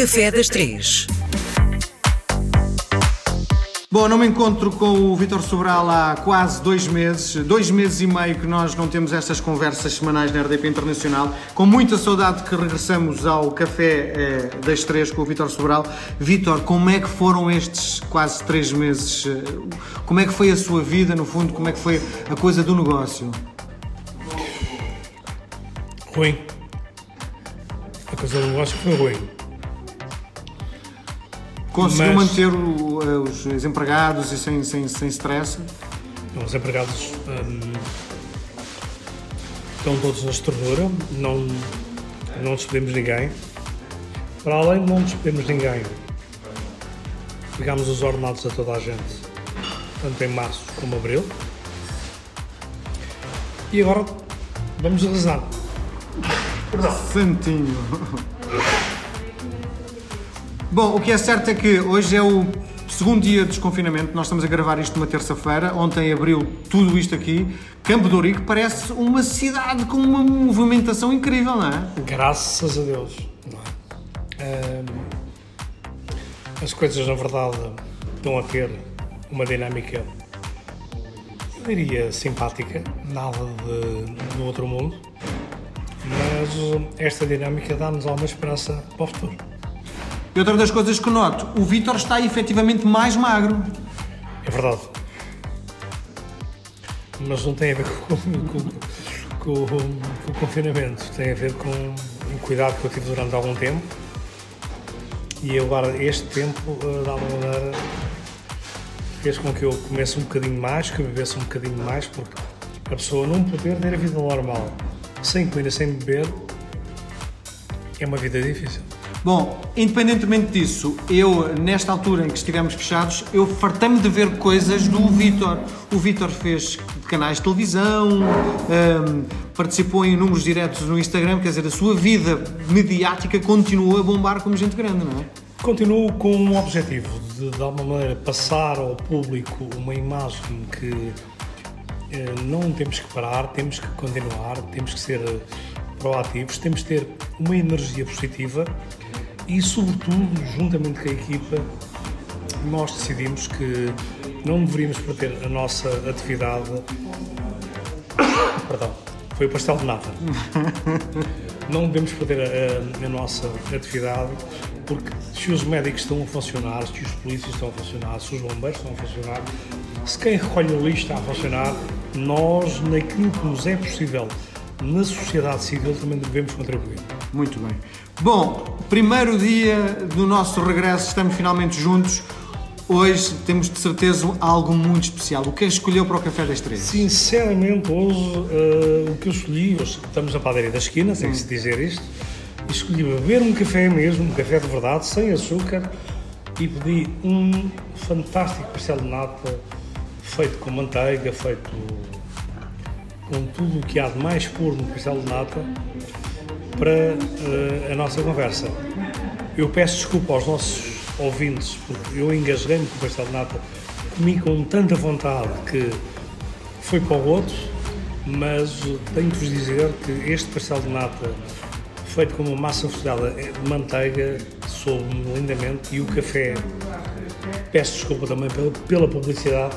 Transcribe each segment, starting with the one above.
Café das Três. Bom, não me encontro com o Vítor Sobral há quase dois meses, dois meses e meio que nós não temos estas conversas semanais na RDP Internacional. Com muita saudade que regressamos ao Café eh, das Três com o Vítor Sobral. Vítor, como é que foram estes quase três meses? Eh, Como é que foi a sua vida, no fundo? Como é que foi a coisa do negócio? Ruim. A coisa do negócio foi ruim. Conseguiu Mas- manter o- eh, os, os empregados e sem, sem, sem stress? Os empregados hum, estão todos na estrutura, não, não despedimos ninguém. Para além de não despedimos ninguém, pegamos os ordenados a toda a gente, tanto em março como abril. E agora vamos rezar. Santinho. Bom, o que é certo é que hoje é o segundo dia de desconfinamento. Nós estamos a gravar isto numa terça-feira. Ontem abriu tudo isto aqui. Campo de Ourique parece uma cidade com uma movimentação incrível, não é? Graças a Deus. não é? Hum, as coisas, na verdade, estão a ter uma dinâmica, eu diria, simpática, nada de, do outro mundo, mas esta dinâmica dá-nos alguma esperança para o futuro. Outra das coisas que noto, o Vítor está efetivamente mais magro. É verdade. Mas não tem a ver com, com- com- com o confinamento, tem a ver com o cuidado que eu tive durante algum tempo. E agora este tempo, eh, de alguma maneira, fez com que eu comesse um bocadinho mais, que eu bebesse um bocadinho mais, porque a pessoa não poder ter a vida normal, sem comida, sem beber, é uma vida difícil. Bom, independentemente disso, eu, nesta altura em que estivemos fechados, eu fartei-me de ver coisas do Vítor. O Vítor fez canais de televisão, hum, participou em números diretos no Instagram, quer dizer, a sua vida mediática continua a bombar como gente grande, não é? Continuo com um objetivo de, de alguma maneira, passar ao público uma imagem que eh, não temos que parar, temos que continuar, temos que ser eh, proativos, temos que ter uma energia positiva e, sobretudo, juntamente com a equipa, nós decidimos que não deveríamos perder a nossa atividade. Perdão, foi o pastel de nata. não devemos perder a, a- a nossa atividade, porque se os médicos estão a funcionar, se os polícias estão a funcionar, se os bombeiros estão a funcionar, se quem recolhe o lixo está a funcionar, nós, naquilo que nos é possível, na sociedade civil, também devemos contribuir. Muito bem. Bom, primeiro dia do nosso regresso, estamos finalmente juntos. Hoje temos de certeza algo muito especial. O que é que escolheu para o Café das Três? Sinceramente, hoje eh, o que eu escolhi, hoje estamos na padaria da esquina, que se dizer isto, escolhi beber um café mesmo, um café de verdade, sem açúcar, e pedi um fantástico pastel de nata feito com manteiga, feito com tudo o que há de mais puro no pastel de nata para eh, a nossa conversa. Eu peço desculpa aos nossos ouvintes, porque eu engasguei-me com o pastel de nata, comi com tanta vontade que foi para o outro, mas tenho que vos dizer que este pastel de nata, feito com uma massa folhada de manteiga, soube-me lindamente e o café, peço desculpa também pela, pela publicidade,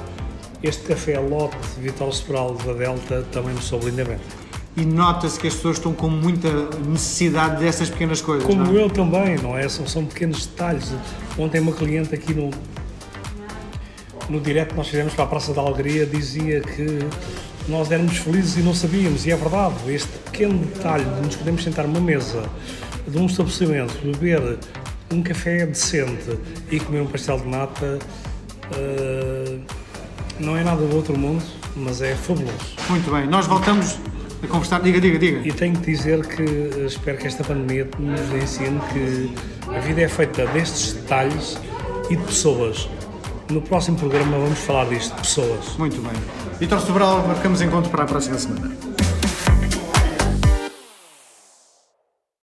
este café lote de Vital Sobral da Delta também me soube lindamente. E nota-se que as pessoas estão com muita necessidade dessas pequenas coisas. Como não é? eu também, não é? São, são pequenos detalhes. Ontem uma cliente aqui no, no direto que nós fizemos para a Praça da Alegria dizia que nós éramos felizes e não sabíamos, e é verdade, este pequeno detalhe de nos podemos sentar numa mesa de um estabelecimento, beber um café decente e comer um pastel de nata eh, não é nada do outro mundo, mas é fabuloso. Muito bem. Nós voltamos a conversar. Diga, diga, diga. E tenho que dizer que eh, espero que esta pandemia nos ensine que a vida é feita destes detalhes e de pessoas. No próximo programa vamos falar disto, de pessoas. Muito bem. Vitor Sobral, marcamos encontro para a próxima semana.